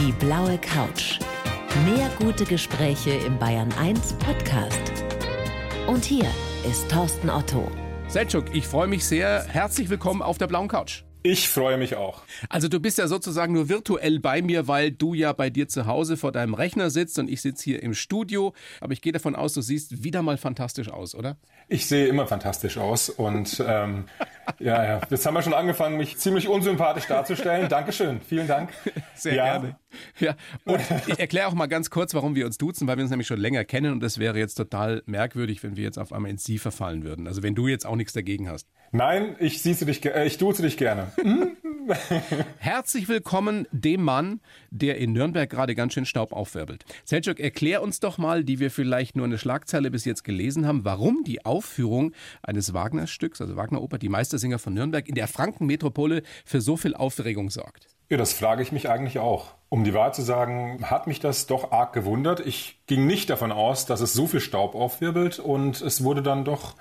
Die blaue Couch. Mehr gute Gespräche im Bayern 1 Podcast. Und hier ist Thorsten Otto. Selçuk, ich freue mich sehr. Herzlich willkommen auf der blauen Couch. Ich freue mich auch. Also du bist ja sozusagen nur virtuell bei mir, weil du ja bei dir zu Hause vor deinem Rechner sitzt und ich sitze hier im Studio. Aber ich gehe davon aus, du siehst wieder mal fantastisch aus, oder? Ich sehe immer fantastisch aus und ähm, ja, ja, jetzt haben wir schon angefangen, mich ziemlich unsympathisch darzustellen. Dankeschön, vielen Dank. Sehr ja. gerne. Ja, und ich erkläre auch mal ganz kurz, warum wir uns duzen, weil wir uns nämlich schon länger kennen und es wäre jetzt total merkwürdig, wenn wir jetzt auf einmal ins Sie verfallen würden. Also wenn du jetzt auch nichts dagegen hast. Nein, ich siehst dich, äh, ich duze dich gerne. Herzlich willkommen dem Mann, der in Nürnberg gerade ganz schön Staub aufwirbelt. Selçuk, erklär uns doch mal, die wir vielleicht nur eine Schlagzeile bis jetzt gelesen haben, warum die Aufführung eines Wagner-Stücks, also Wagner-Oper, die Meistersinger von Nürnberg, in der Frankenmetropole für so viel Aufregung sorgt. Ja, das frage ich mich eigentlich auch. Um die Wahrheit zu sagen, hat mich das doch arg gewundert. Ich ging nicht davon aus, dass es so viel Staub aufwirbelt und es wurde dann doch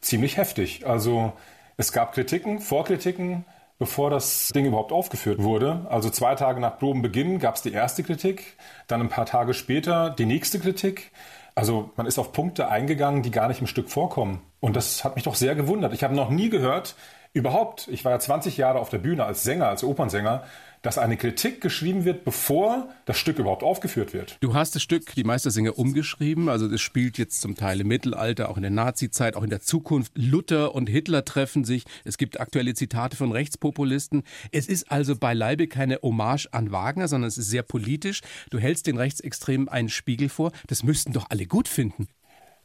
ziemlich heftig. Also es gab Kritiken, Vorkritiken, bevor das Ding überhaupt aufgeführt wurde. Also zwei Tage nach Probenbeginn gab es die erste Kritik, dann ein paar Tage später die nächste Kritik. Also man ist auf Punkte eingegangen, die gar nicht im Stück vorkommen. Und das hat mich doch sehr gewundert. Ich habe noch nie gehört, überhaupt, ich war ja 20 Jahre auf der Bühne als Sänger, als Opernsänger, dass eine Kritik geschrieben wird, bevor das Stück überhaupt aufgeführt wird. Du hast das Stück Die Meistersinger umgeschrieben, also das spielt jetzt zum Teil im Mittelalter, auch in der Nazizeit, auch in der Zukunft. Luther und Hitler treffen sich. Es gibt aktuelle Zitate von Rechtspopulisten. Es ist also beileibe keine Hommage an Wagner, sondern es ist sehr politisch. Du hältst den Rechtsextremen einen Spiegel vor. Das müssten doch alle gut finden.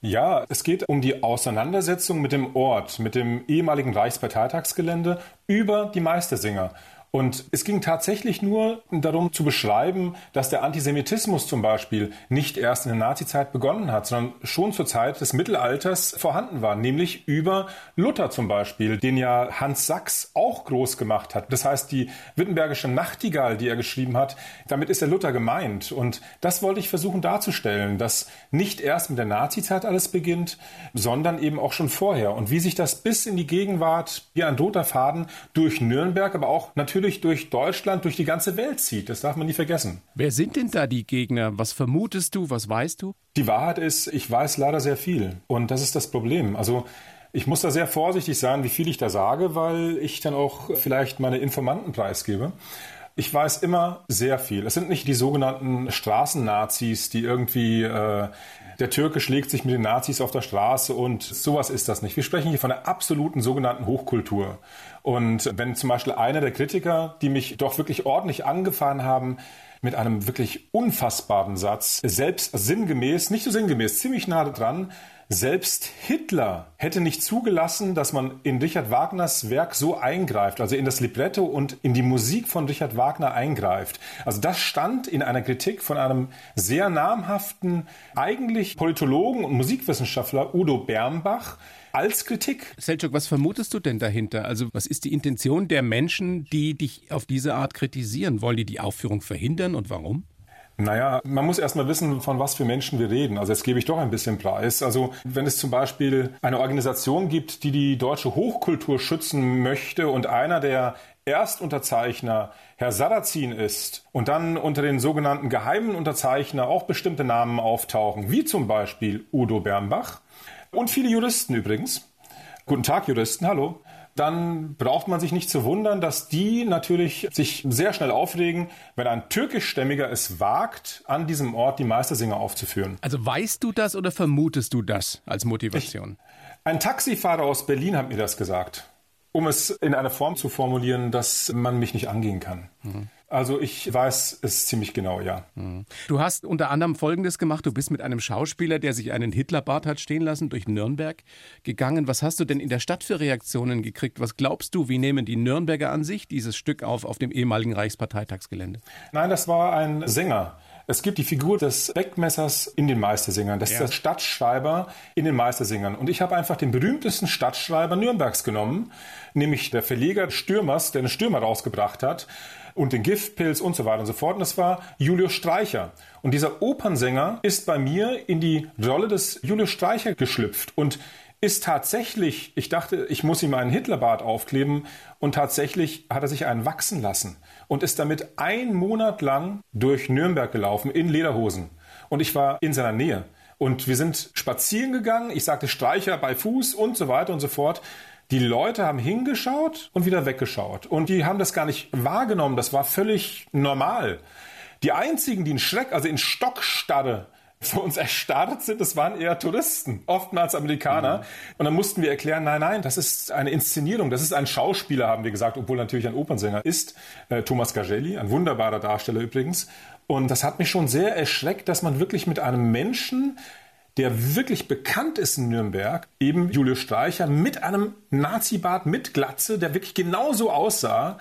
Ja, es geht um die Auseinandersetzung mit dem Ort, mit dem ehemaligen Reichsparteitagsgelände über die Meistersinger. Und es ging tatsächlich nur darum zu beschreiben, dass der Antisemitismus zum Beispiel nicht erst in der Nazizeit begonnen hat, sondern schon zur Zeit des Mittelalters vorhanden war, nämlich über Luther zum Beispiel, den ja Hans Sachs auch groß gemacht hat. Das heißt, die Wittenbergische Nachtigall, die er geschrieben hat, damit ist der Luther gemeint. Und das wollte ich versuchen darzustellen, dass nicht erst mit der Nazizeit alles beginnt, sondern eben auch schon vorher. Und wie sich das bis in die Gegenwart wie ein roter Faden durch Nürnberg, aber auch natürlich natürlich durch Deutschland, durch die ganze Welt zieht. Das darf man nie vergessen. Wer sind denn da die Gegner? Was vermutest du? Was weißt du? Die Wahrheit ist, ich weiß leider sehr viel. Und das ist das Problem. Also ich muss da sehr vorsichtig sein, wie viel ich da sage, weil ich dann auch vielleicht meine Informanten preisgebe. Ich weiß immer sehr viel. Es sind nicht die sogenannten Straßennazis, die irgendwie äh, der Türke schlägt sich mit den Nazis auf der Straße und sowas ist das nicht. Wir sprechen hier von der absoluten sogenannten Hochkultur. Und wenn zum Beispiel einer der Kritiker, die mich doch wirklich ordentlich angefahren haben, mit einem wirklich unfassbaren Satz, selbst sinngemäß, nicht so sinngemäß, ziemlich nah dran, selbst Hitler hätte nicht zugelassen, dass man in Richard Wagners Werk so eingreift, also in das Libretto und in die Musik von Richard Wagner eingreift. Also das stand in einer Kritik von einem sehr namhaften, eigentlich Politologen und Musikwissenschaftler Udo Bernbach, als Kritik. Selchuk, was vermutest du denn dahinter? Also was ist die Intention der Menschen, die dich auf diese Art kritisieren? Wollen die die Aufführung verhindern und warum? Naja, man muss erstmal wissen, von was für Menschen wir reden. Also jetzt gebe ich doch ein bisschen Preis. Also wenn es zum Beispiel eine Organisation gibt, die die deutsche Hochkultur schützen möchte und einer der Erstunterzeichner Herr Sarrazin ist und dann unter den sogenannten geheimen Unterzeichner auch bestimmte Namen auftauchen, wie zum Beispiel Udo Bernbach und viele Juristen übrigens. Guten Tag, Juristen, hallo dann braucht man sich nicht zu wundern, dass die natürlich sich sehr schnell aufregen, wenn ein türkischstämmiger es wagt, an diesem Ort die Meistersinger aufzuführen. Also weißt du das oder vermutest du das als Motivation? Ich, ein Taxifahrer aus Berlin hat mir das gesagt, um es in einer Form zu formulieren, dass man mich nicht angehen kann. Mhm. Also ich weiß es ziemlich genau, ja. Mhm. Du hast unter anderem Folgendes gemacht. Du bist mit einem Schauspieler, der sich einen Hitlerbart hat stehen lassen, durch Nürnberg gegangen. Was hast du denn in der Stadt für Reaktionen gekriegt? Was glaubst du, wie nehmen die Nürnberger an sich dieses Stück auf auf dem ehemaligen Reichsparteitagsgelände? Nein, das war ein Sänger. Es gibt die Figur des Beckmessers in den Meistersingern. Das ja. ist der Stadtschreiber in den Meistersingern. Und ich habe einfach den berühmtesten Stadtschreiber Nürnbergs genommen, nämlich der Verleger Stürmers, der den Stürmer rausgebracht hat und den Giftpilz und so weiter und so fort. Und das war Julius Streicher. Und dieser Opernsänger ist bei mir in die Rolle des Julius Streicher geschlüpft. Und ist tatsächlich, ich dachte, ich muss ihm einen Hitlerbart aufkleben und tatsächlich hat er sich einen wachsen lassen und ist damit ein Monat lang durch Nürnberg gelaufen in Lederhosen. Und ich war in seiner Nähe. Und wir sind spazieren gegangen. Ich sagte Streicher bei Fuß und so weiter und so fort. Die Leute haben hingeschaut und wieder weggeschaut. Und die haben das gar nicht wahrgenommen. Das war völlig normal. Die einzigen, die in Schreck, also in Stockstarre für uns erstarrt sind, das waren eher Touristen, oftmals Amerikaner. Mhm. Und dann mussten wir erklären, nein, nein, das ist eine Inszenierung, das ist ein Schauspieler, haben wir gesagt, obwohl natürlich ein Opernsänger ist. Äh, Thomas Gagelli, ein wunderbarer Darsteller übrigens. Und das hat mich schon sehr erschreckt, dass man wirklich mit einem Menschen, der wirklich bekannt ist in Nürnberg, eben Julius Streicher, mit einem Nazi-Bart, mit Glatze, der wirklich genauso aussah,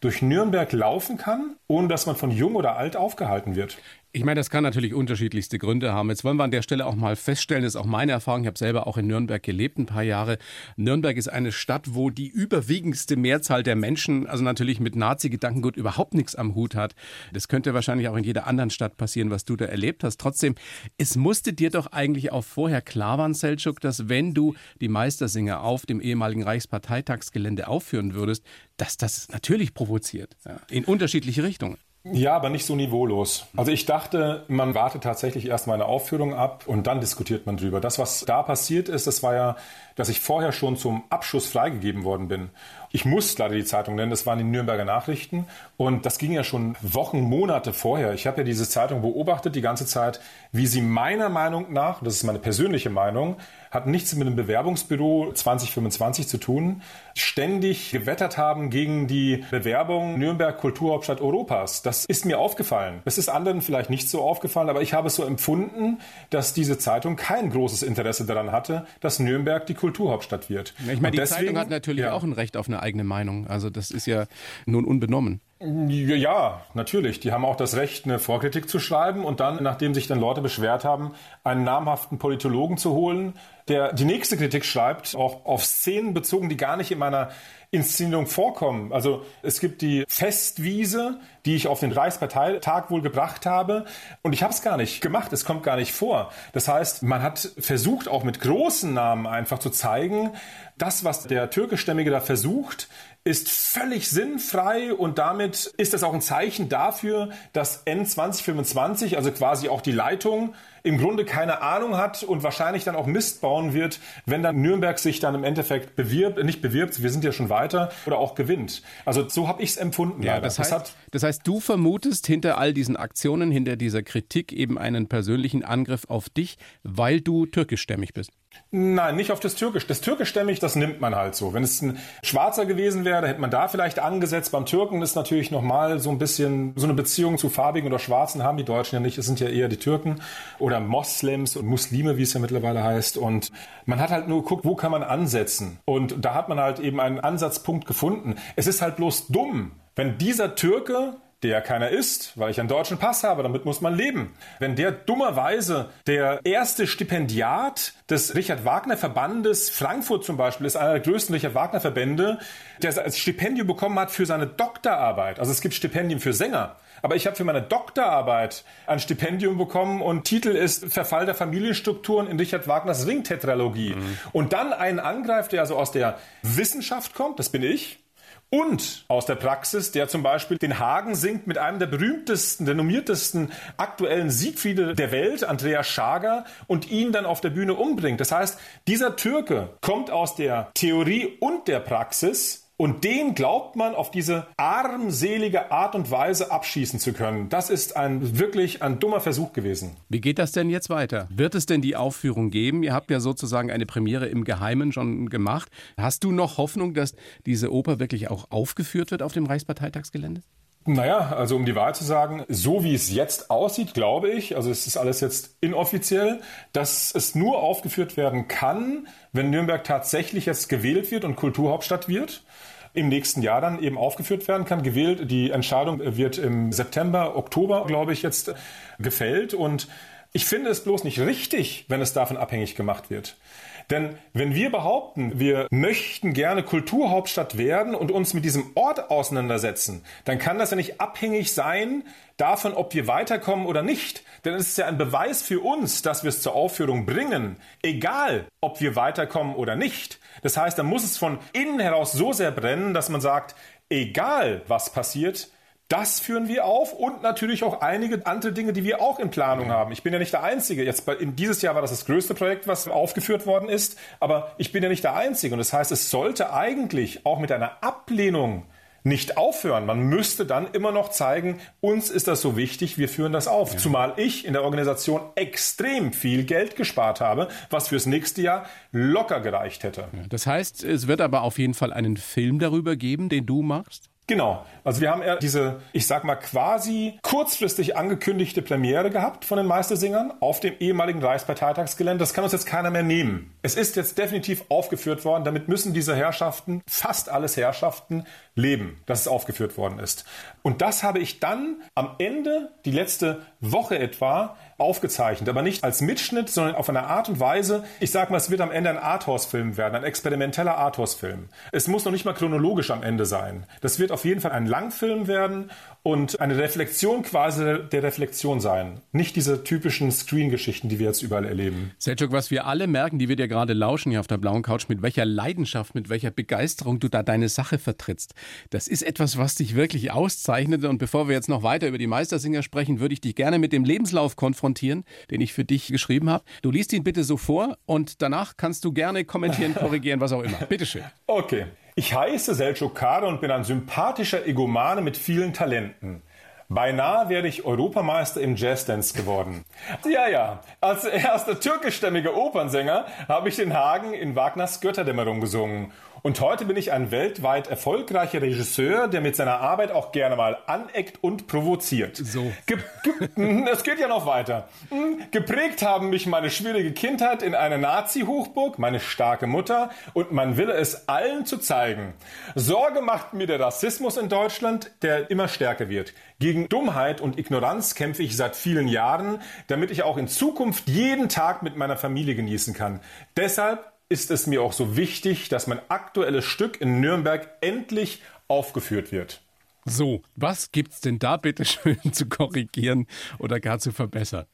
durch Nürnberg laufen kann, ohne dass man von jung oder alt aufgehalten wird. Ich meine, das kann natürlich unterschiedlichste Gründe haben. Jetzt wollen wir an der Stelle auch mal feststellen, das ist auch meine Erfahrung, ich habe selber auch in Nürnberg gelebt, ein paar Jahre. Nürnberg ist eine Stadt, wo die überwiegendste Mehrzahl der Menschen, also natürlich mit Nazi-Gedankengut überhaupt nichts am Hut hat. Das könnte wahrscheinlich auch in jeder anderen Stadt passieren, was du da erlebt hast. Trotzdem, es musste dir doch eigentlich auch vorher klar waren, Selçuk, dass wenn du die Meistersinger auf dem ehemaligen Reichsparteitagsgelände aufführen würdest, dass das natürlich provoziert. Ja, in unterschiedliche Richtungen. Ja, aber nicht so niveaulos. Also ich dachte, man wartet tatsächlich erst mal eine Aufführung ab und dann diskutiert man drüber. Das, was da passiert ist, das war ja, dass ich vorher schon zum Abschuss freigegeben worden bin. Ich muss leider die Zeitung nennen, das waren die Nürnberger Nachrichten. Und das ging ja schon Wochen, Monate vorher. Ich habe ja diese Zeitung beobachtet die ganze Zeit, wie sie meiner Meinung nach, das ist meine persönliche Meinung, hat nichts mit dem Bewerbungsbüro 2025 zu tun, ständig gewettert haben gegen die Bewerbung Nürnberg Kulturhauptstadt Europas. Das ist mir aufgefallen. Es ist anderen vielleicht nicht so aufgefallen, aber ich habe es so empfunden, dass diese Zeitung kein großes Interesse daran hatte, dass Nürnberg die Kulturhauptstadt wird. Ich meine, die deswegen, Zeitung hat natürlich ja. auch ein Recht auf eine eigene Meinung. Also das ist ja nun unbenommen. Ja, natürlich. Die haben auch das Recht, eine Vorkritik zu schreiben und dann, nachdem sich dann Leute beschwert haben, einen namhaften Politologen zu holen, der die nächste Kritik schreibt, auch auf Szenen bezogen, die gar nicht in meiner Inszenierung vorkommen. Also es gibt die Festwiese, die ich auf den Reichsparteitag wohl gebracht habe und ich habe es gar nicht gemacht, es kommt gar nicht vor. Das heißt, man hat versucht, auch mit großen Namen einfach zu zeigen, das, was der Türkischstämmige da versucht, ist völlig sinnfrei und damit ist das auch ein Zeichen dafür, dass N2025, also quasi auch die Leitung, im Grunde keine Ahnung hat und wahrscheinlich dann auch Mist bauen wird, wenn dann Nürnberg sich dann im Endeffekt bewirbt, nicht bewirbt, wir sind ja schon weiter, oder auch gewinnt. Also so habe ich es empfunden. Ja, das heißt, das, das heißt, du vermutest hinter all diesen Aktionen, hinter dieser Kritik eben einen persönlichen Angriff auf dich, weil du türkischstämmig bist. Nein, nicht auf das Türkisch. Das Türkischstämmig, das nimmt man halt so. Wenn es ein Schwarzer gewesen wäre, hätte man da vielleicht angesetzt. Beim Türken ist natürlich nochmal so ein bisschen so eine Beziehung zu Farbigen oder Schwarzen haben die Deutschen ja nicht. Es sind ja eher die Türken oder Moslems und Muslime, wie es ja mittlerweile heißt. Und man hat halt nur geguckt, wo kann man ansetzen. Und da hat man halt eben einen Ansatzpunkt gefunden. Es ist halt bloß dumm, wenn dieser Türke der keiner ist, weil ich einen deutschen Pass habe, damit muss man leben. Wenn der dummerweise der erste Stipendiat des Richard Wagner Verbandes Frankfurt zum Beispiel ist, einer der größten Richard Wagner Verbände, der als Stipendium bekommen hat für seine Doktorarbeit. Also es gibt Stipendien für Sänger. Aber ich habe für meine Doktorarbeit ein Stipendium bekommen und Titel ist Verfall der Familienstrukturen in Richard Wagners Ringtetralogie. Mhm. Und dann einen angreift, der also aus der Wissenschaft kommt, das bin ich, und aus der Praxis, der zum Beispiel den Hagen singt mit einem der berühmtesten, renommiertesten aktuellen Siegfriede der Welt, Andreas Schager, und ihn dann auf der Bühne umbringt. Das heißt, dieser Türke kommt aus der Theorie und der Praxis und den glaubt man auf diese armselige Art und Weise abschießen zu können. Das ist ein wirklich ein dummer Versuch gewesen. Wie geht das denn jetzt weiter? Wird es denn die Aufführung geben? Ihr habt ja sozusagen eine Premiere im Geheimen schon gemacht. Hast du noch Hoffnung, dass diese Oper wirklich auch aufgeführt wird auf dem Reichsparteitagsgelände? Naja, also um die Wahrheit zu sagen, so wie es jetzt aussieht, glaube ich, also es ist alles jetzt inoffiziell, dass es nur aufgeführt werden kann, wenn Nürnberg tatsächlich jetzt gewählt wird und Kulturhauptstadt wird im nächsten Jahr dann eben aufgeführt werden kann. Gewählt, die Entscheidung wird im September, Oktober, glaube ich, jetzt gefällt und Ich finde es bloß nicht richtig, wenn es davon abhängig gemacht wird. Denn wenn wir behaupten, wir möchten gerne Kulturhauptstadt werden und uns mit diesem Ort auseinandersetzen, dann kann das ja nicht abhängig sein davon, ob wir weiterkommen oder nicht. Denn es ist ja ein Beweis für uns, dass wir es zur Aufführung bringen, egal ob wir weiterkommen oder nicht. Das heißt, dann muss es von innen heraus so sehr brennen, dass man sagt, egal was passiert, das führen wir auf und natürlich auch einige andere Dinge, die wir auch in Planung haben. Ich bin ja nicht der Einzige. Jetzt in dieses Jahr war das das größte Projekt, was aufgeführt worden ist, aber ich bin ja nicht der Einzige. Und das heißt, es sollte eigentlich auch mit einer Ablehnung nicht aufhören. Man müsste dann immer noch zeigen, uns ist das so wichtig, wir führen das auf. Ja. Zumal ich in der Organisation extrem viel Geld gespart habe, was fürs nächste Jahr locker gereicht hätte. Das heißt, es wird aber auf jeden Fall einen Film darüber geben, den du machst? Genau. Also wir haben eher diese, ich sag mal, quasi kurzfristig angekündigte Premiere gehabt von den Meistersingern auf dem ehemaligen Reichsparteitagsgelände. Das kann uns jetzt keiner mehr nehmen. Es ist jetzt definitiv aufgeführt worden. Damit müssen diese Herrschaften, fast alles Herrschaften, leben, dass es aufgeführt worden ist. Und das habe ich dann am Ende, die letzte Woche etwa, aufgezeichnet, aber nicht als Mitschnitt, sondern auf eine Art und Weise. Ich sage mal, es wird am Ende ein Arthouse-Film werden, ein experimenteller Arthouse-Film. Es muss noch nicht mal chronologisch am Ende sein. Das wird auf jeden Fall ein Langfilm werden und eine Reflexion quasi der Reflexion sein. Nicht diese typischen Screen-Geschichten, die wir jetzt überall erleben. Selchuk, was wir alle merken, die wir dir gerade lauschen hier auf der blauen Couch, mit welcher Leidenschaft, mit welcher Begeisterung du da deine Sache vertrittst. Das ist etwas, was dich wirklich auszeichnet. Und bevor wir jetzt noch weiter über die Meistersinger sprechen, würde ich dich gerne mit dem Lebenslauf konfrontieren, den ich für dich geschrieben habe. Du liest ihn bitte so vor und danach kannst du gerne kommentieren, korrigieren, was auch immer. Bitteschön. Okay. Ich heiße Selçuk Kade und bin ein sympathischer Egomane mit vielen Talenten. Beinahe werde ich Europameister im Jazzdance geworden. Ja, ja. Als erster türkischstämmiger Opernsänger habe ich den Hagen in Wagners Götterdämmerung gesungen und heute bin ich ein weltweit erfolgreicher Regisseur, der mit seiner Arbeit auch gerne mal aneckt und provoziert. So. Ge hm, es geht ja noch weiter. Hm, geprägt haben mich meine schwierige Kindheit in einer Nazi-Hochburg, meine starke Mutter und mein Wille, es allen zu zeigen. Sorge macht mir der Rassismus in Deutschland, der immer stärker wird. Gegen Dummheit und Ignoranz kämpfe ich seit vielen Jahren, damit ich auch in Zukunft jeden Tag mit meiner Familie genießen kann. Deshalb ist es mir auch so wichtig, dass mein aktuelles Stück in Nürnberg endlich aufgeführt wird. So, was gibt's denn da bitte schön zu korrigieren oder gar zu verbessern?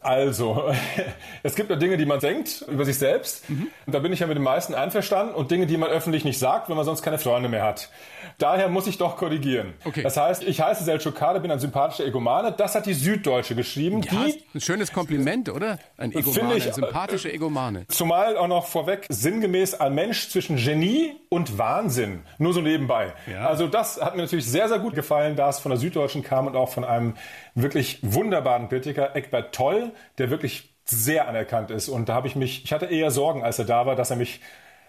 Also, es gibt ja Dinge, die man denkt über sich selbst. Mhm. Und da bin ich ja mit den meisten einverstanden. Und Dinge, die man öffentlich nicht sagt, wenn man sonst keine Freunde mehr hat. Daher muss ich doch korrigieren. Okay. Das heißt, ich heiße Selçuk bin ein sympathischer Egomane. Das hat die Süddeutsche geschrieben. Ja, die, ein schönes Kompliment, oder? Ein Egomane, ich, ein sympathischer Egomane. Zumal auch noch vorweg sinngemäß ein Mensch zwischen Genie und Wahnsinn. Nur so nebenbei. Ja. Also das hat mir natürlich sehr, sehr gut gefallen, da es von der Süddeutschen kam und auch von einem wirklich wunderbaren Kritiker, Eckbert Toll, der wirklich sehr anerkannt ist. Und da habe ich mich, ich hatte eher Sorgen, als er da war, dass er mich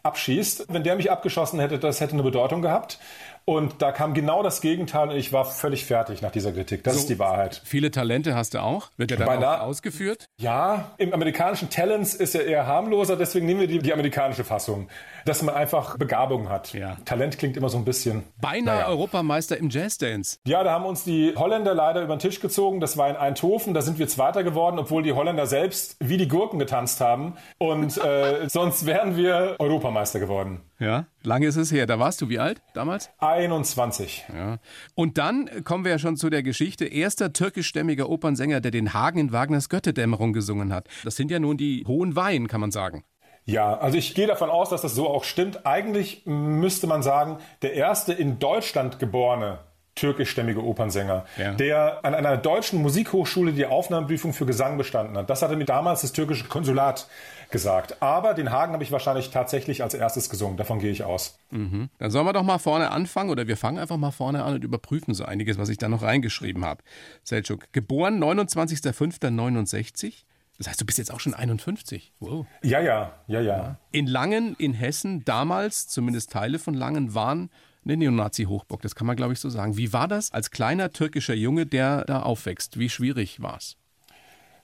abschießt. Wenn der mich abgeschossen hätte, das hätte eine Bedeutung gehabt. Und da kam genau das Gegenteil und ich war völlig fertig nach dieser Kritik. Das so, ist die Wahrheit. Viele Talente hast du auch. Wird der da auch ausgeführt? Ja, im amerikanischen Talents ist er eher harmloser, deswegen nehmen wir die, die amerikanische Fassung. Dass man einfach Begabung hat. Ja. Talent klingt immer so ein bisschen. Beinahe naja. Europameister im Jazzdance. Ja, da haben uns die Holländer leider über den Tisch gezogen. Das war in Eindhoven. Da sind wir Zweiter geworden, obwohl die Holländer selbst wie die Gurken getanzt haben. Und äh, sonst wären wir Europameister geworden. Ja, lange ist es her. Da warst du wie alt damals? 21. Ja. Und dann kommen wir ja schon zu der Geschichte. Erster türkischstämmiger Opernsänger, der den Hagen in Wagners Götterdämmerung gesungen hat. Das sind ja nun die hohen Weihen, kann man sagen. Ja, also ich gehe davon aus, dass das so auch stimmt. Eigentlich müsste man sagen, der erste in Deutschland geborene türkischstämmige Opernsänger, ja. der an einer deutschen Musikhochschule die Aufnahmeprüfung für Gesang bestanden hat. Das hatte mir damals das türkische Konsulat gesagt. Aber den Hagen habe ich wahrscheinlich tatsächlich als erstes gesungen. Davon gehe ich aus. Mhm. Dann sollen wir doch mal vorne anfangen oder wir fangen einfach mal vorne an und überprüfen so einiges, was ich da noch reingeschrieben habe. Selçuk, geboren 29.05.69. Das heißt, du bist jetzt auch schon 51. Wow. Ja, ja, ja, ja. In Langen, in Hessen, damals, zumindest Teile von Langen, waren eine Neonazi-Hochburg. Das kann man, glaube ich, so sagen. Wie war das als kleiner türkischer Junge, der da aufwächst? Wie schwierig war es?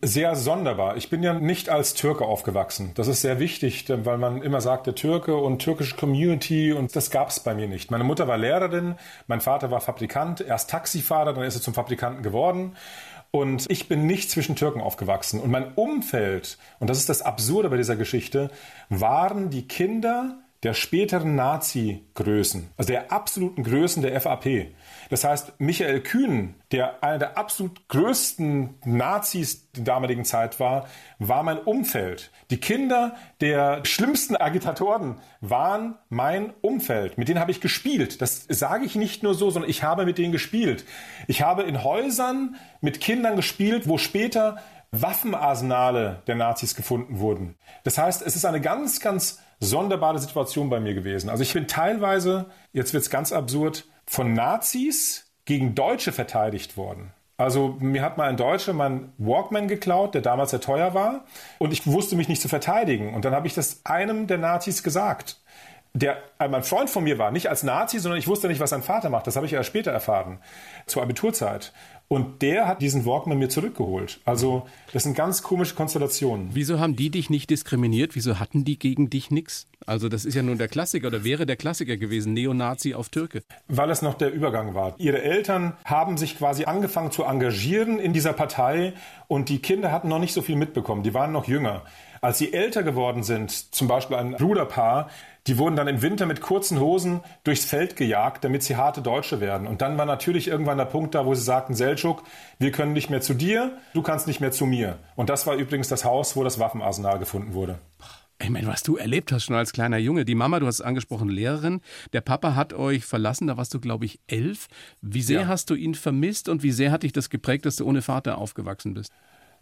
sehr sonderbar. Ich bin ja nicht als Türke aufgewachsen. Das ist sehr wichtig, weil man immer sagt, der Türke und türkische Community und das gab es bei mir nicht. Meine Mutter war Lehrerin, mein Vater war Fabrikant, erst Taxifahrer, dann ist er zum Fabrikanten geworden. Und ich bin nicht zwischen Türken aufgewachsen. Und mein Umfeld, und das ist das Absurde bei dieser Geschichte, waren die Kinder der späteren Nazi-Größen, also der absoluten Größen der FAP. Das heißt, Michael Kühn, der einer der absolut größten Nazis der damaligen Zeit war, war mein Umfeld. Die Kinder der schlimmsten Agitatoren waren mein Umfeld. Mit denen habe ich gespielt. Das sage ich nicht nur so, sondern ich habe mit denen gespielt. Ich habe in Häusern mit Kindern gespielt, wo später Waffenarsenale der Nazis gefunden wurden. Das heißt, es ist eine ganz, ganz sonderbare Situation bei mir gewesen. Also ich bin teilweise, jetzt wird es ganz absurd, von Nazis gegen Deutsche verteidigt worden. Also mir hat mal ein Deutscher meinen Walkman geklaut, der damals sehr teuer war, und ich wusste mich nicht zu verteidigen. Und dann habe ich das einem der Nazis gesagt, der ein Freund von mir war, nicht als Nazi, sondern ich wusste nicht, was sein Vater macht. Das habe ich ja später erfahren, zur Abiturzeit. Und der hat diesen Walkman mir zurückgeholt. Also das sind ganz komische Konstellationen. Wieso haben die dich nicht diskriminiert? Wieso hatten die gegen dich nichts? Also das ist ja nun der Klassiker oder wäre der Klassiker gewesen, Neonazi auf Türke. Weil es noch der Übergang war. Ihre Eltern haben sich quasi angefangen zu engagieren in dieser Partei und die Kinder hatten noch nicht so viel mitbekommen. Die waren noch jünger. Als sie älter geworden sind, zum Beispiel ein Bruderpaar, die wurden dann im Winter mit kurzen Hosen durchs Feld gejagt, damit sie harte Deutsche werden. Und dann war natürlich irgendwann der Punkt da, wo sie sagten, Seltschuk, wir können nicht mehr zu dir, du kannst nicht mehr zu mir. Und das war übrigens das Haus, wo das Waffenarsenal gefunden wurde. Ich meine, was du erlebt hast schon als kleiner Junge. Die Mama, du hast es angesprochen, Lehrerin. Der Papa hat euch verlassen, da warst du, glaube ich, elf. Wie sehr ja. hast du ihn vermisst und wie sehr hat dich das geprägt, dass du ohne Vater aufgewachsen bist?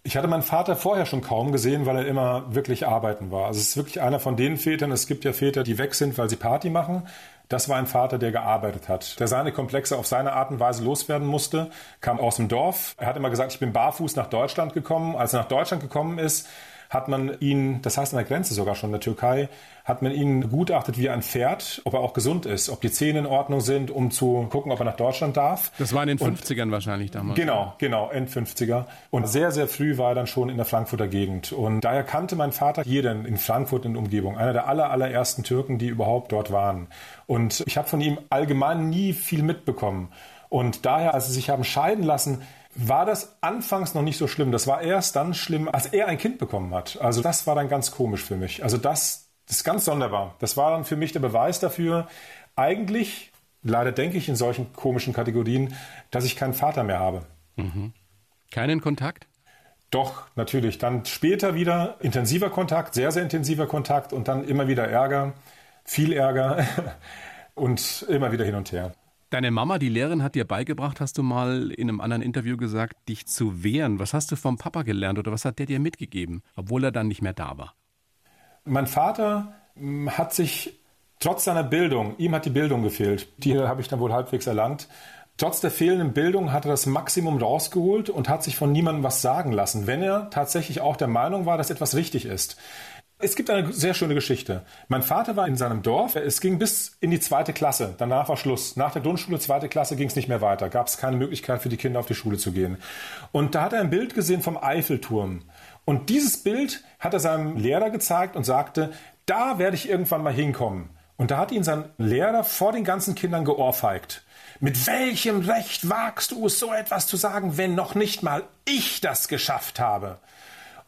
Ich hatte meinen Vater vorher schon kaum gesehen, weil er immer wirklich arbeiten war. Also es ist wirklich einer von den Vätern. Es gibt ja Väter, die weg sind, weil sie Party machen. Das war ein Vater, der gearbeitet hat, der seine Komplexe auf seine Art und Weise loswerden musste, kam aus dem Dorf. Er hat immer gesagt, ich bin barfuß nach Deutschland gekommen. Als er nach Deutschland gekommen ist, hat man ihn, das heißt an der Grenze sogar schon in der Türkei, hat man ihn begutachtet wie ein Pferd, ob er auch gesund ist, ob die Zähne in Ordnung sind, um zu gucken, ob er nach Deutschland darf. Das war in den 50ern und, wahrscheinlich damals. Genau, genau, End 50er. Und sehr, sehr früh war er dann schon in der Frankfurter Gegend. Und daher kannte mein Vater jeden in Frankfurt in der Umgebung. Einer der aller, allerersten Türken, die überhaupt dort waren. Und ich habe von ihm allgemein nie viel mitbekommen. Und daher, als sie sich haben scheiden lassen, war das anfangs noch nicht so schlimm. Das war erst dann schlimm, als er ein Kind bekommen hat. Also das war dann ganz komisch für mich. Also das, das ist ganz sonderbar. Das war dann für mich der Beweis dafür, eigentlich, leider denke ich in solchen komischen Kategorien, dass ich keinen Vater mehr habe. Mhm. Keinen Kontakt? Doch, natürlich. Dann später wieder intensiver Kontakt, sehr, sehr intensiver Kontakt und dann immer wieder Ärger, viel Ärger und immer wieder hin und her. Deine Mama, die Lehrerin, hat dir beigebracht, hast du mal in einem anderen Interview gesagt, dich zu wehren. Was hast du vom Papa gelernt oder was hat der dir mitgegeben, obwohl er dann nicht mehr da war? Mein Vater hm, hat sich trotz seiner Bildung, ihm hat die Bildung gefehlt. Die habe ich dann wohl halbwegs erlangt. Trotz der fehlenden Bildung hat er das Maximum rausgeholt und hat sich von niemandem was sagen lassen, wenn er tatsächlich auch der Meinung war, dass etwas richtig ist. Es gibt eine sehr schöne Geschichte. Mein Vater war in seinem Dorf. Es ging bis in die zweite Klasse. Danach war Schluss. Nach der Grundschule, zweite Klasse, ging es nicht mehr weiter. Gab es keine Möglichkeit für die Kinder auf die Schule zu gehen. Und da hat er ein Bild gesehen vom Eiffelturm. Und dieses Bild hat er seinem Lehrer gezeigt und sagte, da werde ich irgendwann mal hinkommen. Und da hat ihn sein Lehrer vor den ganzen Kindern geohrfeigt. Mit welchem Recht wagst du es, so etwas zu sagen, wenn noch nicht mal ich das geschafft habe?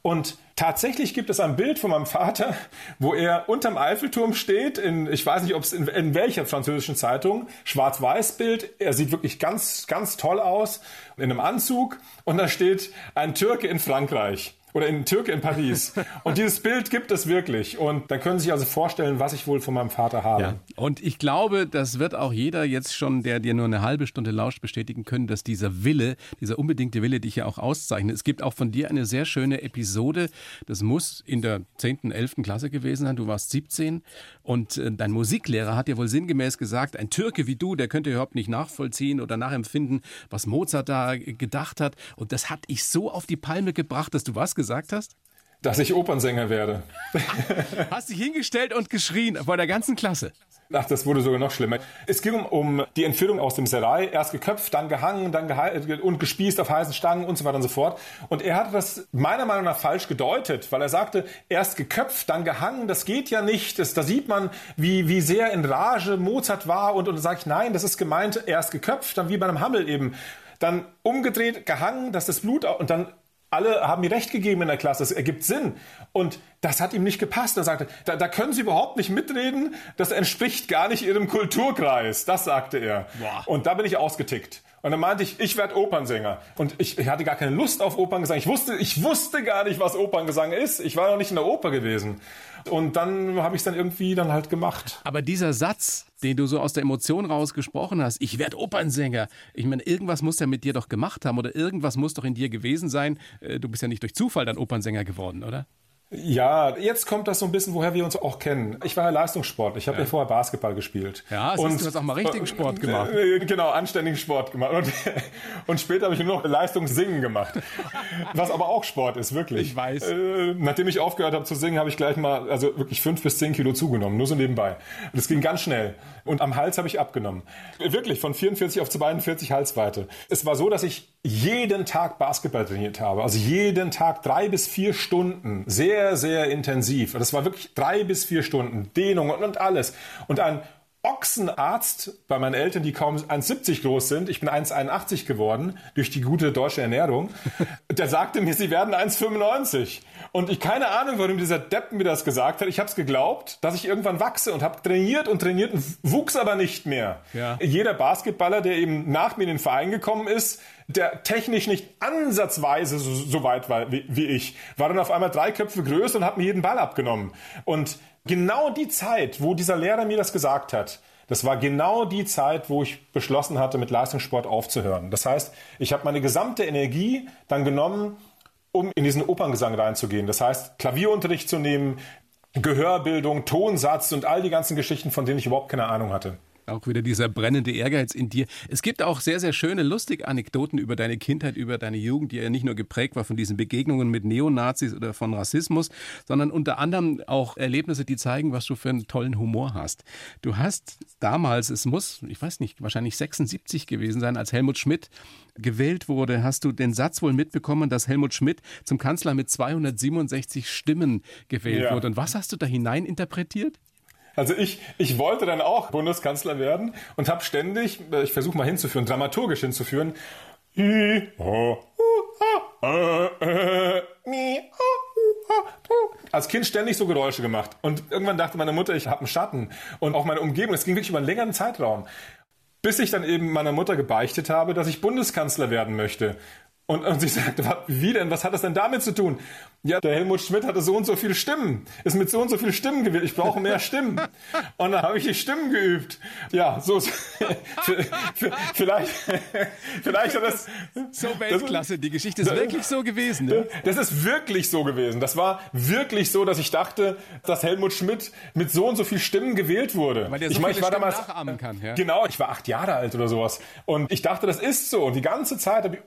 Und tatsächlich gibt es ein Bild von meinem Vater, wo er unterm Eiffelturm steht, in, ich weiß nicht, ob es in, in welcher französischen Zeitung, Schwarz-Weiß-Bild. Er sieht wirklich ganz, ganz toll aus, in einem Anzug. Und da steht ein Türke in Frankreich oder in Türke in Paris. Und dieses Bild gibt es wirklich. Und dann können Sie sich also vorstellen, was ich wohl von meinem Vater habe. Ja. Und ich glaube, das wird auch jeder jetzt schon, der dir nur eine halbe Stunde lauscht, bestätigen können, dass dieser Wille, dieser unbedingte Wille dich ja auch auszeichnet. Es gibt auch von dir eine sehr schöne Episode. Das muss in der 10., 11. Klasse gewesen sein. Du warst 17 und äh, dein Musiklehrer hat dir wohl sinngemäß gesagt, ein Türke wie du, der könnte überhaupt nicht nachvollziehen oder nachempfinden, was Mozart da gedacht hat. Und das hat ich so auf die Palme gebracht, dass du was gesagt gesagt hast? Dass ich Opernsänger werde. Hast dich hingestellt und geschrien vor der ganzen Klasse. Ach, das wurde sogar noch schlimmer. Es ging um, um die Entführung aus dem Serai. Erst geköpft, dann gehangen, dann gehe und gespießt auf heißen Stangen und so weiter und so fort. Und er hatte das meiner Meinung nach falsch gedeutet, weil er sagte, erst geköpft, dann gehangen, das geht ja nicht. Das, da sieht man, wie, wie sehr in Rage Mozart war. Und, und dann sage ich, nein, das ist gemeint, erst geköpft, dann wie bei einem Hammel eben. Dann umgedreht, gehangen, dass das Blut, und dann alle haben mir recht gegeben in der Klasse, das ergibt Sinn. Und das hat ihm nicht gepasst. Er sagte, da, da können Sie überhaupt nicht mitreden, das entspricht gar nicht Ihrem Kulturkreis. Das sagte er. Boah. Und da bin ich ausgetickt. Und dann meinte ich, ich werde Opernsänger. Und ich, ich, hatte gar keine Lust auf Operngesang. Ich wusste, ich wusste gar nicht, was Operngesang ist. Ich war noch nicht in der Oper gewesen. Und dann habe ich es dann irgendwie dann halt gemacht. Aber dieser Satz, den du so aus der Emotion rausgesprochen hast, ich werde Opernsänger. Ich meine, irgendwas muss er mit dir doch gemacht haben oder irgendwas muss doch in dir gewesen sein. Äh, du bist ja nicht durch Zufall dann Opernsänger geworden, oder? Ja, jetzt kommt das so ein bisschen, woher wir uns auch kennen. Ich war ja Leistungssport. Ich habe ja. ja. vorher Basketball gespielt. Ja, und du hast auch mal richtigen Sport gemacht. Äh, genau, anständigen Sport gemacht. Und, und später habe ich nur noch Leistungssingen gemacht. Was aber auch Sport ist, wirklich. Ich weiß. Äh, nachdem ich aufgehört habe zu singen, habe ich gleich mal, also wirklich fünf bis zehn Kilo zugenommen. Nur so nebenbei. Das ging ganz schnell. Und am Hals habe ich abgenommen. Wirklich, von 44 auf 42 Halsweite. Es war so, dass ich jeden Tag Basketball trainiert habe. Also jeden Tag drei bis vier Stunden. Sehr, sehr intensiv. Das war wirklich drei bis vier Stunden. Dehnung und, und alles. Und ein Ochsenarzt bei meinen Eltern, die kaum 1,70 groß sind, ich bin 1,81 geworden durch die gute deutsche Ernährung, der sagte mir, sie werden 1,95. Und ich keine Ahnung, warum dieser Depp mir das gesagt hat. Ich habe es geglaubt, dass ich irgendwann wachse und habe trainiert und trainiert und wuchs aber nicht mehr. Ja. Jeder Basketballer, der eben nach mir in den Verein gekommen ist, der technisch nicht ansatzweise so, so weit war wie, wie, ich, war dann auf einmal drei Köpfe größer und hat mir jeden Ball abgenommen. Und genau die Zeit, wo dieser Lehrer mir das gesagt hat, das war genau die Zeit, wo ich beschlossen hatte, mit Leistungssport aufzuhören. Das heißt, ich habe meine gesamte Energie dann genommen, um in diesen Operngesang reinzugehen. Das heißt, Klavierunterricht zu nehmen, Gehörbildung, Tonsatz und all die ganzen Geschichten, von denen ich überhaupt keine Ahnung hatte. Auch wieder dieser brennende Ehrgeiz in dir. Es gibt auch sehr, sehr schöne, lustige Anekdoten über deine Kindheit, über deine Jugend, die ja nicht nur geprägt war von diesen Begegnungen mit Neonazis oder von Rassismus, sondern unter anderem auch Erlebnisse, die zeigen, was du für einen tollen Humor hast. Du hast damals, es muss, ich weiß nicht, wahrscheinlich 76 gewesen sein, als Helmut Schmidt gewählt wurde, hast du den Satz wohl mitbekommen, dass Helmut Schmidt zum Kanzler mit 267 Stimmen gewählt ja. wurde. Und was hast du da hinein interpretiert? Also ich, ich wollte dann auch Bundeskanzler werden und habe ständig, äh, ich versuche mal hinzuführen, dramaturgisch hinzuführen, als Kind ständig so Geräusche gemacht. Und irgendwann dachte meine Mutter, ich habe einen Schatten. Und auch meine Umgebung, es ging wirklich über einen längeren Zeitraum. Bis ich dann eben meiner Mutter gebeichtet habe, dass ich Bundeskanzler werden möchte. Und, und sie sagte, wie denn? Was hat das denn damit zu tun? Ja, der Helmut Schmidt hatte so und so viele Stimmen, ist mit so und so vielen Stimmen gewählt. Ich brauche mehr Stimmen. Und dann habe ich die Stimmen geübt. Ja, so vielleicht, vielleicht hat das so Weltklasse. Die Geschichte ist das, wirklich so gewesen. Ne? Das ist wirklich so gewesen. Das war wirklich so, dass ich dachte, dass Helmut Schmidt mit so und so vielen Stimmen gewählt wurde. Weil der so ich meine, ich war damals nachahmen kann. Ja? Genau, ich war acht Jahre alt oder sowas. Und ich dachte, das ist so. Und die ganze Zeit habe ich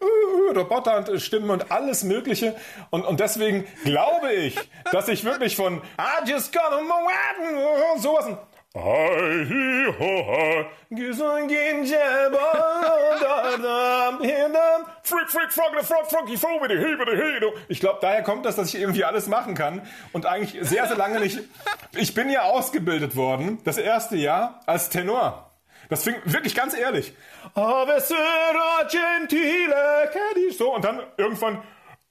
uh, uh Roboter und und alles Mögliche. Und, und deswegen glaube ich, dass ich wirklich von I just got a sowas ich glaube, daher kommt das, dass ich irgendwie alles machen kann und eigentlich sehr, sehr lange nicht. Ich bin ja ausgebildet worden, das erste Jahr, als Tenor. Das fing wirklich ganz ehrlich. So, und dann irgendwann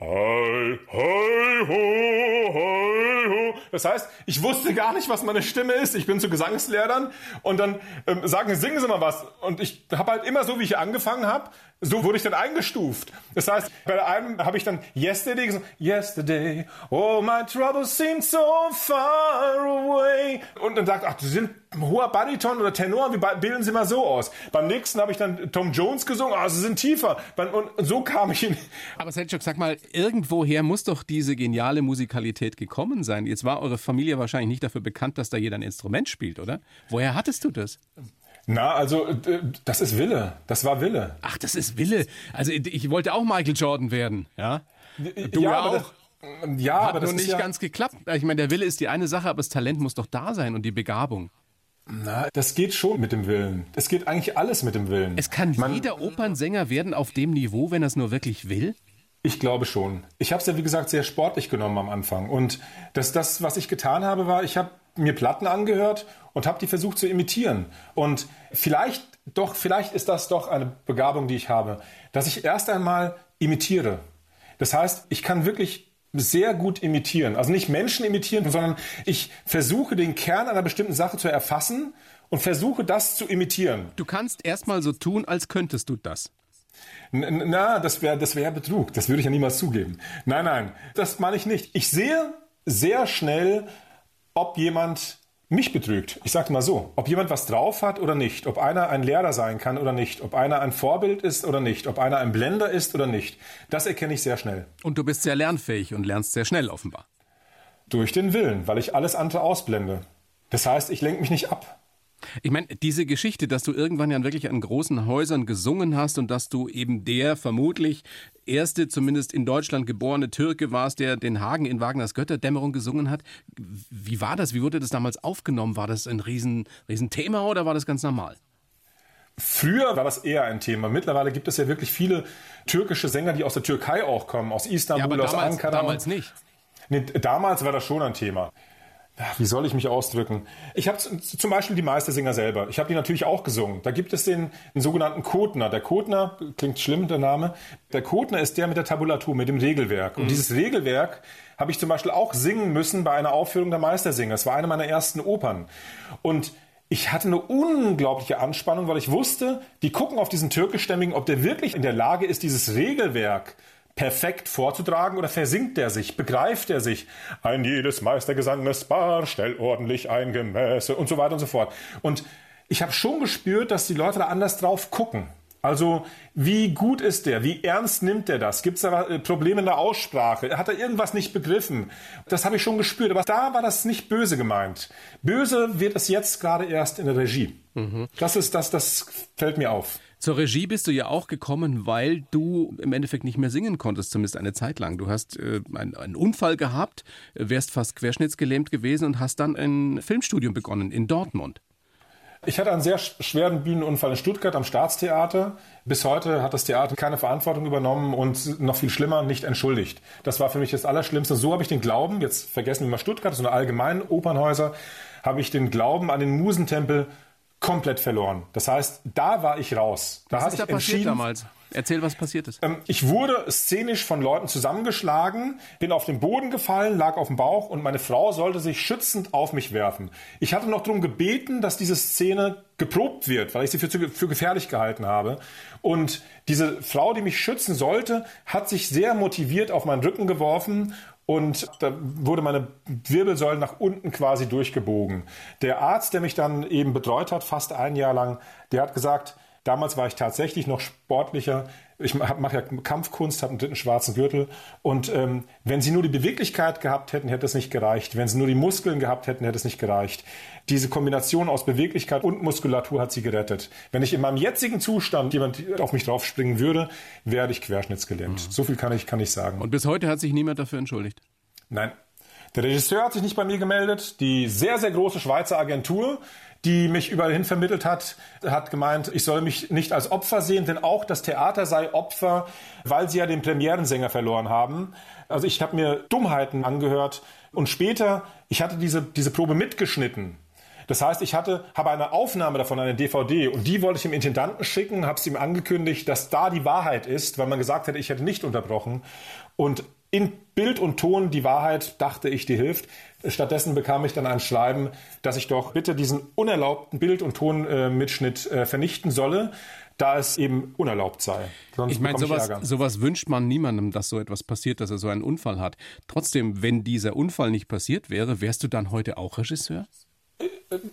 Hi, hi, ho, hi, ho. Das heißt, ich wusste gar nicht, was meine Stimme ist. Ich bin zu Gesangslehrern und dann ähm, sagen, singen Sie mal was. Und ich habe halt immer so, wie ich angefangen habe, so wurde ich dann eingestuft. Das heißt, bei einem habe ich dann Yesterday gesagt, Yesterday, oh my troubles seem so far away. Und dann sagt, ach, Sie sind hoher Bariton oder Tenor, wie bilden Sie mal so aus? Beim nächsten habe ich dann Tom Jones gesungen, ah, Sie sind tiefer. Und so kam ich in. Aber Selchuk, sag mal, irgendwoher muss doch diese geniale Musikalität gekommen sein. Jetzt war eure Familie wahrscheinlich nicht dafür bekannt, dass da jeder ein Instrument spielt, oder? Woher hattest du das? Na, also äh, das ist Wille. Das war Wille. Ach, das ist Wille. Also ich wollte auch Michael Jordan werden, ja? Du ja, auch. Das, ja, Hat aber das nicht ja ganz geklappt. Ich meine, der Wille ist die eine Sache, aber das Talent muss doch da sein und die Begabung. Na, das geht schon mit dem Willen. Es geht eigentlich alles mit dem Willen. Es kann Man, jeder Opernsänger werden auf dem Niveau, wenn er es nur wirklich will? Ich glaube schon. Ich habe es ja, wie gesagt, sehr sportlich genommen am Anfang. Und das, das, was ich getan habe, war, ich habe mir Platten angehört und habe die versucht zu imitieren. Und vielleicht, doch, vielleicht ist das doch eine Begabung, die ich habe, dass ich erst einmal imitiere. Das heißt, ich kann wirklich sehr gut imitieren. Also nicht Menschen imitieren, sondern ich versuche den Kern einer bestimmten Sache zu erfassen und versuche das zu imitieren. Du kannst erstmal so tun, als könntest du das. Na, das wäre das wär Betrug. Das würde ich ja niemals zugeben. Nein, nein, das meine ich nicht. Ich sehe sehr schnell, ob jemand mich betrügt. Ich sage mal so, ob jemand was drauf hat oder nicht, ob einer ein Lehrer sein kann oder nicht, ob einer ein Vorbild ist oder nicht, ob einer ein Blender ist oder nicht, das erkenne ich sehr schnell. Und du bist sehr lernfähig und lernst sehr schnell offenbar. Durch den Willen, weil ich alles andere ausblende. Das heißt, ich lenke mich nicht ab. Ich meine, diese Geschichte, dass du irgendwann ja wirklich an großen Häusern gesungen hast und dass du eben der vermutlich erste, zumindest in Deutschland geborene Türke warst, der den Hagen in Wagners Götterdämmerung gesungen hat. Wie war das? Wie wurde das damals aufgenommen? War das ein riesen, riesen Thema oder war das ganz normal? Früher war das eher ein Thema. Mittlerweile gibt es ja wirklich viele türkische Sänger, die aus der Türkei auch kommen, aus Istanbul, ja, aber damals, aus Ankara. Damals nicht. Nee, damals war das schon ein Thema wie soll ich mich ausdrücken? Ich habe zum Beispiel die Meistersinger selber. Ich habe die natürlich auch gesungen. Da gibt es den, den sogenannten Kotner. Der Kotner, klingt schlimm, der Name. Der Kotner ist der mit der Tabulatur, mit dem Regelwerk. Und mhm. dieses Regelwerk habe ich zum Beispiel auch singen müssen bei einer Aufführung der Meistersinger. Es war eine meiner ersten Opern. Und ich hatte eine unglaubliche Anspannung, weil ich wusste, die gucken auf diesen türkischstämmigen, ob der wirklich in der Lage ist, dieses Regelwerk perfekt vorzutragen oder versinkt er sich, begreift er sich? Ein jedes Meistergesanges Bar, stell ordentlich ein Gemäße und so weiter und so fort. Und ich habe schon gespürt, dass die Leute da anders drauf gucken. Also wie gut ist der? Wie ernst nimmt er das? Gibt es da äh, Probleme in der Aussprache? Hat er irgendwas nicht begriffen? Das habe ich schon gespürt. Aber da war das nicht böse gemeint. Böse wird es jetzt gerade erst in der Regie. Mhm. Das ist das, das fällt mir auf. Zur Regie bist du ja auch gekommen, weil du im Endeffekt nicht mehr singen konntest, zumindest eine Zeit lang. Du hast äh, einen, einen Unfall gehabt, wärst fast querschnittsgelähmt gewesen und hast dann ein Filmstudium begonnen in Dortmund. Ich hatte einen sehr schweren Bühnenunfall in Stuttgart am Staatstheater. Bis heute hat das Theater keine Verantwortung übernommen und noch viel schlimmer nicht entschuldigt. Das war für mich das Allerschlimmste. So habe ich den Glauben, jetzt vergessen wir mal Stuttgart, so eine allgemeinen Opernhäuser, habe ich den Glauben an den Musentempel komplett verloren. Das heißt, da war ich raus. Da was ist da passiert damals? Erzähl, was passiert ist. Ähm, ich wurde szenisch von Leuten zusammengeschlagen, bin auf den Boden gefallen, lag auf dem Bauch und meine Frau sollte sich schützend auf mich werfen. Ich hatte noch darum gebeten, dass diese Szene geprobt wird, weil ich sie für, für gefährlich gehalten habe. Und diese Frau, die mich schützen sollte, hat sich sehr motiviert auf meinen Rücken geworfen und da wurde meine Wirbelsäule nach unten quasi durchgebogen. Der Arzt, der mich dann eben betreut hat, fast ein Jahr lang, der hat gesagt, damals war ich tatsächlich noch sportlicher. Ich mache ja Kampfkunst, habe einen dritten schwarzen Gürtel. Und ähm, wenn sie nur die Beweglichkeit gehabt hätten, hätte es nicht gereicht. Wenn sie nur die Muskeln gehabt hätten, hätte es nicht gereicht. Diese Kombination aus Beweglichkeit und Muskulatur hat sie gerettet. Wenn ich in meinem jetzigen Zustand jemand auf mich draufspringen würde, werde ich querschnittsgelähmt. Mhm. So viel kann ich, kann ich sagen. Und bis heute hat sich niemand dafür entschuldigt? Nein. Der Regisseur hat sich nicht bei mir gemeldet. Die sehr, sehr große Schweizer Agentur, die mich überall hin vermittelt hat, hat gemeint, ich soll mich nicht als Opfer sehen, denn auch das Theater sei Opfer, weil sie ja den Premierensänger verloren haben. Also ich habe mir Dummheiten angehört und später, ich hatte diese, diese Probe mitgeschnitten. Das heißt, ich hatte, habe eine Aufnahme davon, eine DVD, und die wollte ich dem Intendanten schicken, habe es ihm angekündigt, dass da die Wahrheit ist, weil man gesagt hätte, ich hätte nicht unterbrochen. Und in Bild und Ton die Wahrheit, dachte ich, die hilft. Stattdessen bekam ich dann ein Schreiben, dass ich doch bitte diesen unerlaubten Bild- und Tonmitschnitt äh, vernichten solle, da es eben unerlaubt sei. Sonst ich meine, sowas, sowas wünscht man niemandem, dass so etwas passiert, dass er so einen Unfall hat. Trotzdem, wenn dieser Unfall nicht passiert wäre, wärst du dann heute auch Regisseur? Äh,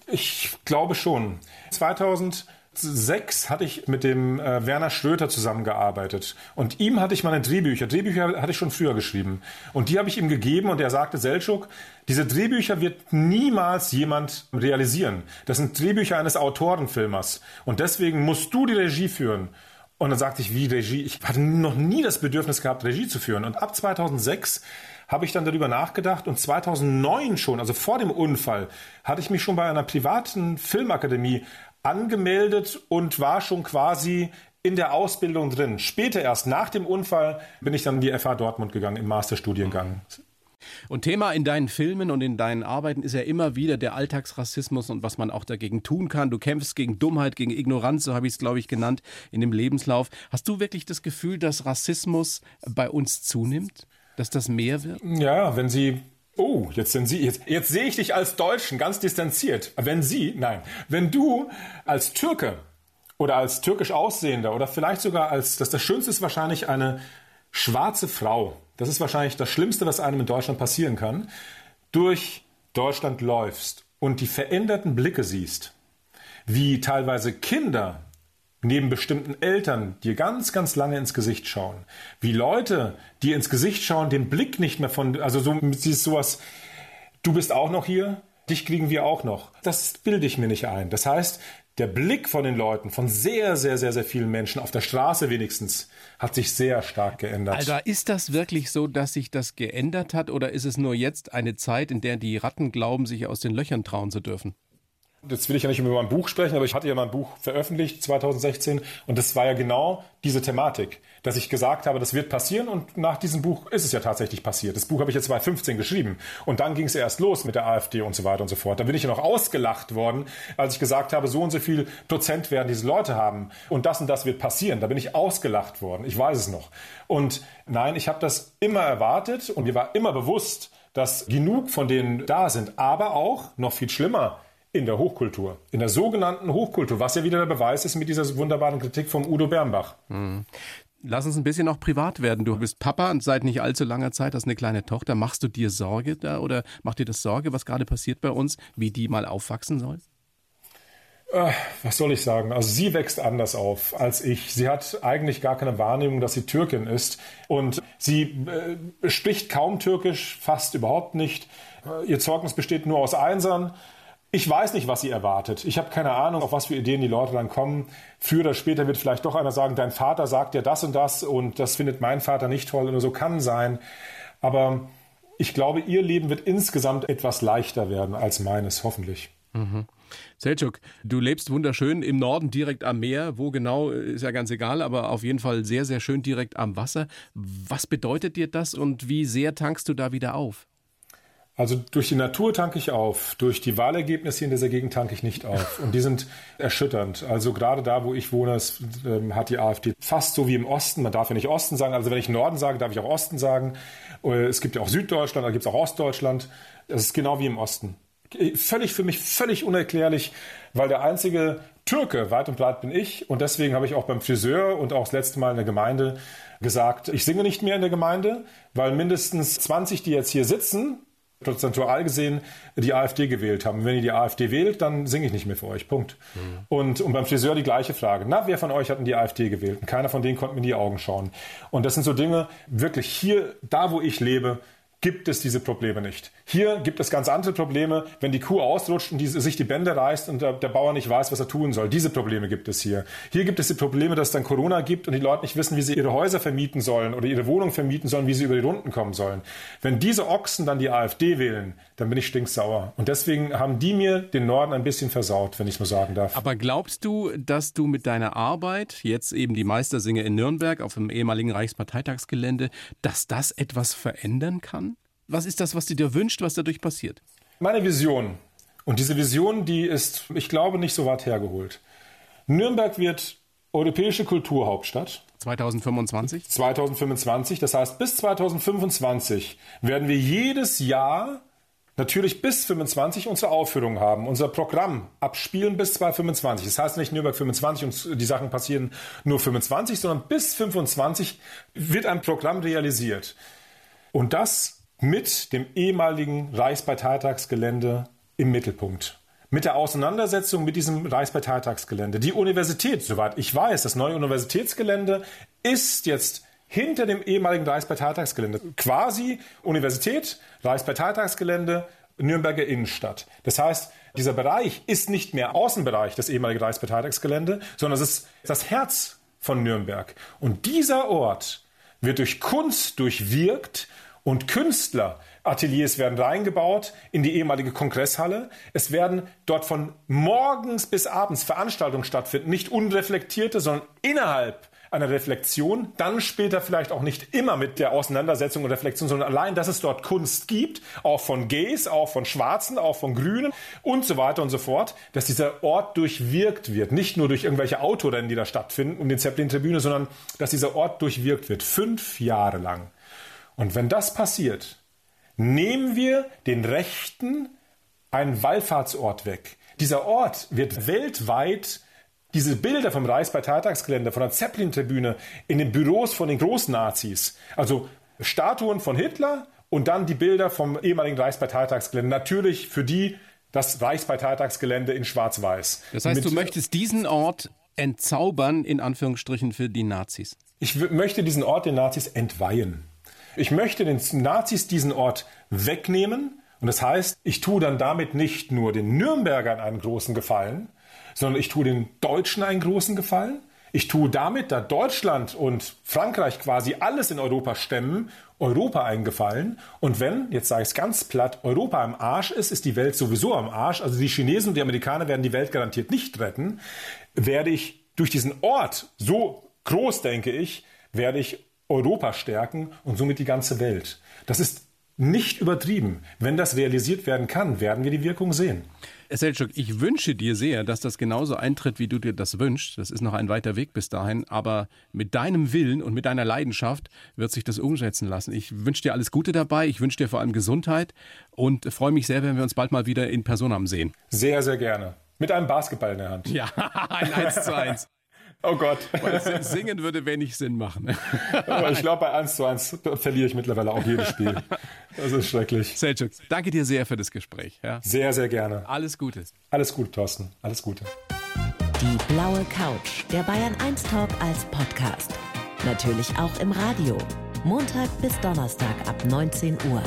ich glaube schon. 2000 2006 hatte ich mit dem äh, Werner Schröter zusammengearbeitet. Und ihm hatte ich meine Drehbücher. Drehbücher hatte ich schon früher geschrieben. Und die habe ich ihm gegeben und er sagte, Selçuk, diese Drehbücher wird niemals jemand realisieren. Das sind Drehbücher eines Autorenfilmers. Und deswegen musst du die Regie führen. Und dann sagte ich, wie Regie? Ich hatte noch nie das Bedürfnis gehabt, Regie zu führen. Und ab 2006 habe ich dann darüber nachgedacht und 2009 schon, also vor dem Unfall, hatte ich mich schon bei einer privaten Filmakademie angemeldet und war schon quasi in der Ausbildung drin. Später erst nach dem Unfall bin ich dann in die FH Dortmund gegangen im Masterstudiengang. Und Thema in deinen Filmen und in deinen Arbeiten ist ja immer wieder der Alltagsrassismus und was man auch dagegen tun kann. Du kämpfst gegen Dummheit, gegen Ignoranz, so habe ich es, glaube ich, genannt, in dem Lebenslauf. Hast du wirklich das Gefühl, dass Rassismus bei uns zunimmt? Dass das mehr wird? Ja, wenn Sie Oh, jetzt sind Sie, jetzt, jetzt sehe ich dich als Deutschen ganz distanziert. Wenn Sie, nein, wenn du als Türke oder als türkisch Aussehender oder vielleicht sogar als, das, das Schönste ist wahrscheinlich eine schwarze Frau, das ist wahrscheinlich das Schlimmste, was einem in Deutschland passieren kann, durch Deutschland läufst und die veränderten Blicke siehst, wie teilweise Kinder neben bestimmten Eltern dir ganz, ganz lange ins Gesicht schauen, wie Leute dir ins Gesicht schauen, den Blick nicht mehr von, also so siehst sowas, du bist auch noch hier, dich kriegen wir auch noch. Das bilde ich mir nicht ein. Das heißt, der Blick von den Leuten, von sehr, sehr, sehr, sehr vielen Menschen, auf der Straße wenigstens, hat sich sehr stark geändert. Alter, ist das wirklich so, dass sich das geändert hat oder ist es nur jetzt eine Zeit, in der die Ratten glauben, sich aus den Löchern trauen zu dürfen? Jetzt will ich ja nicht über mein Buch sprechen, aber ich hatte ja mein Buch veröffentlicht 2016 und das war ja genau diese Thematik, dass ich gesagt habe, das wird passieren und nach diesem Buch ist es ja tatsächlich passiert. Das Buch habe ich jetzt 2015 geschrieben und dann ging es erst los mit der AfD und so weiter und so fort. Da bin ich ja noch ausgelacht worden, als ich gesagt habe, so und so viel Prozent werden diese Leute haben und das und das wird passieren. Da bin ich ausgelacht worden. Ich weiß es noch. Und nein, ich habe das immer erwartet und mir war immer bewusst, dass genug von denen da sind, aber auch noch viel schlimmer in der Hochkultur, in der sogenannten Hochkultur, was ja wieder der Beweis ist mit dieser wunderbaren Kritik von Udo Bernbach. Mhm. Lass uns ein bisschen noch privat werden. Du bist Papa und seit nicht allzu langer Zeit hast eine kleine Tochter. Machst du dir Sorge da oder macht dir das Sorge, was gerade passiert bei uns, wie die mal aufwachsen soll? Äh, was soll ich sagen? Also sie wächst anders auf als ich. Sie hat eigentlich gar keine Wahrnehmung, dass sie Türkin ist. Und sie äh, spricht kaum Türkisch, fast überhaupt nicht. Äh, ihr Zeugnis besteht nur aus Einsern. Ich weiß nicht, was sie erwartet. Ich habe keine Ahnung, auf was für Ideen die Leute dann kommen. Früher oder später wird vielleicht doch einer sagen, dein Vater sagt dir das und das und das findet mein Vater nicht toll oder so kann sein. Aber ich glaube, ihr Leben wird insgesamt etwas leichter werden als meines, hoffentlich. Mhm. Selçuk, du lebst wunderschön im Norden direkt am Meer. Wo genau, ist ja ganz egal, aber auf jeden Fall sehr, sehr schön direkt am Wasser. Was bedeutet dir das und wie sehr tankst du da wieder auf? Also durch die Natur tanke ich auf, durch die Wahlergebnisse in dieser Gegend tanke ich nicht auf. Und die sind erschütternd. Also gerade da, wo ich wohne, es, äh, hat die AfD fast so wie im Osten, man darf ja nicht Osten sagen, also wenn ich Norden sage, darf ich auch Osten sagen. Äh, es gibt ja auch Süddeutschland, da gibt es auch Ostdeutschland. Es ist genau wie im Osten. Völlig für mich völlig unerklärlich, weil der einzige Türke weit und breit bin ich und deswegen habe ich auch beim Friseur und auch das letzte Mal in der Gemeinde gesagt, ich singe nicht mehr in der Gemeinde, weil mindestens 20, die jetzt hier sitzen, prozentual gesehen die AfD gewählt haben. Wenn ihr die AfD wählt, dann singe ich nicht mehr für euch. Punkt. Mhm. Und, und beim Friseur die gleiche Frage. Na, wer von euch hat denn die AfD gewählt? Und keiner von denen konnte mir in die Augen schauen. Und das sind so Dinge, wirklich hier, da wo ich lebe, gibt es diese Probleme nicht. Hier gibt es ganz andere Probleme, wenn die Kuh ausrutscht und die, sich die Bände reißt und der, der, Bauer nicht weiß, was er tun soll. Diese Probleme gibt es hier. Hier gibt es die Probleme, dass es dann Corona gibt und die Leute nicht wissen, wie sie ihre Häuser vermieten sollen oder ihre Wohnung vermieten sollen, wie sie über die Runden kommen sollen. Wenn diese Ochsen dann die AfD wählen, dann bin ich stinksauer. Und deswegen haben die mir den Norden ein bisschen versaut, wenn ich es mal sagen darf. Aber glaubst du, dass du mit deiner Arbeit, jetzt eben die Meistersinge in Nürnberg auf dem ehemaligen Reichsparteitagsgelände, dass das etwas verändern kann? Was ist das, was du dir wünscht, was dadurch passiert? Meine Vision. Und diese Vision, die ist, ich glaube, nicht so weit hergeholt. Nürnberg wird europäische Kulturhauptstadt. 2025? 2025. Das heißt, bis 2025 werden wir jedes Jahr natürlich bis 25 unsere Aufführung haben, unser Programm abspielen bis 2025. Das heißt nicht Nürnberg 25 und die Sachen passieren nur 25, sondern bis 25 wird ein Programm realisiert. Und das mit dem ehemaligen Reichsparteitagsgelände im Mittelpunkt. Mit der Auseinandersetzung mit diesem Reichsparteitagsgelände. Die Universität, soweit ich weiß, das neue Universitätsgelände ist jetzt hinter dem ehemaligen Reichsparteitagsgelände. Quasi Universität, Reichsparteitagsgelände, Nürnberger Innenstadt. Das heißt, dieser Bereich ist nicht mehr Außenbereich des ehemaligen Reichsparteitagsgelände, sondern es ist das Herz von Nürnberg. Und dieser Ort wird durch Kunst durchwirkt und Künstler Ateliers werden reingebaut in die ehemalige Kongresshalle. Es werden dort von morgens bis abends Veranstaltungen stattfinden, nicht unreflektierte, sondern innerhalb einer Reflexion, dann später vielleicht auch nicht immer mit der Auseinandersetzung und Reflexion, sondern allein, dass es dort Kunst gibt, auch von Gays, auch von Schwarzen, auch von Grünen und so weiter und so fort, dass dieser Ort durchwirkt wird. Nicht nur durch irgendwelche Autorennen, die da stattfinden um die Zeppelin-Tribüne, sondern dass dieser Ort durchwirkt wird. Fünf Jahre lang. Und wenn das passiert, nehmen wir den Rechten einen Wallfahrtsort weg. Dieser Ort wird weltweit diese Bilder vom Reichsparteitagsgelände, von der Zeppelin-Tribüne in den Büros von den Großnazis, also Statuen von Hitler und dann die Bilder vom ehemaligen Reichsparteitagsgelände, natürlich für die das Reichsparteitagsgelände in Schwarz-Weiß. Das heißt, Mit du möchtest diesen Ort entzaubern, in Anführungsstrichen, für die Nazis? Ich möchte diesen Ort den Nazis entweihen. Ich möchte den Nazis diesen Ort wegnehmen. Und das heißt, ich tue dann damit nicht nur den Nürnbergern einen großen Gefallen, sondern ich tue den Deutschen einen großen Gefallen. Ich tue damit, da Deutschland und Frankreich quasi alles in Europa stemmen, Europa einen Gefallen. Und wenn, jetzt sage ich es ganz platt, Europa am Arsch ist, ist die Welt sowieso am Arsch. Also die Chinesen und die Amerikaner werden die Welt garantiert nicht retten. Werde ich durch diesen Ort, so groß denke ich, werde ich Europa stärken und somit die ganze Welt. Das ist nicht übertrieben. Wenn das realisiert werden kann, werden wir die Wirkung sehen. Selçuk, ich wünsche dir sehr, dass das genauso eintritt, wie du dir das wünschst. Das ist noch ein weiter Weg bis dahin, aber mit deinem Willen und mit deiner Leidenschaft wird sich das umsetzen lassen. Ich wünsche dir alles Gute dabei, ich wünsche dir vor allem Gesundheit und freue mich sehr, wenn wir uns bald mal wieder in Person sehen. Sehr, sehr gerne. Mit einem Basketball in der Hand. Ja, ein 1 zu 1. Oh Gott. Weil singen würde wenig Sinn machen. Aber ich glaube, bei 1 zu 1 verliere ich mittlerweile auch jedes Spiel. Das ist schrecklich. Selçuk, danke dir sehr für das Gespräch. Ja. Sehr, sehr gerne. Alles Gute. Alles Gute, Thorsten. Alles Gute. Die blaue Couch, der Bayern 1 Talk als Podcast. Natürlich auch im Radio. Montag bis Donnerstag ab 19 Uhr.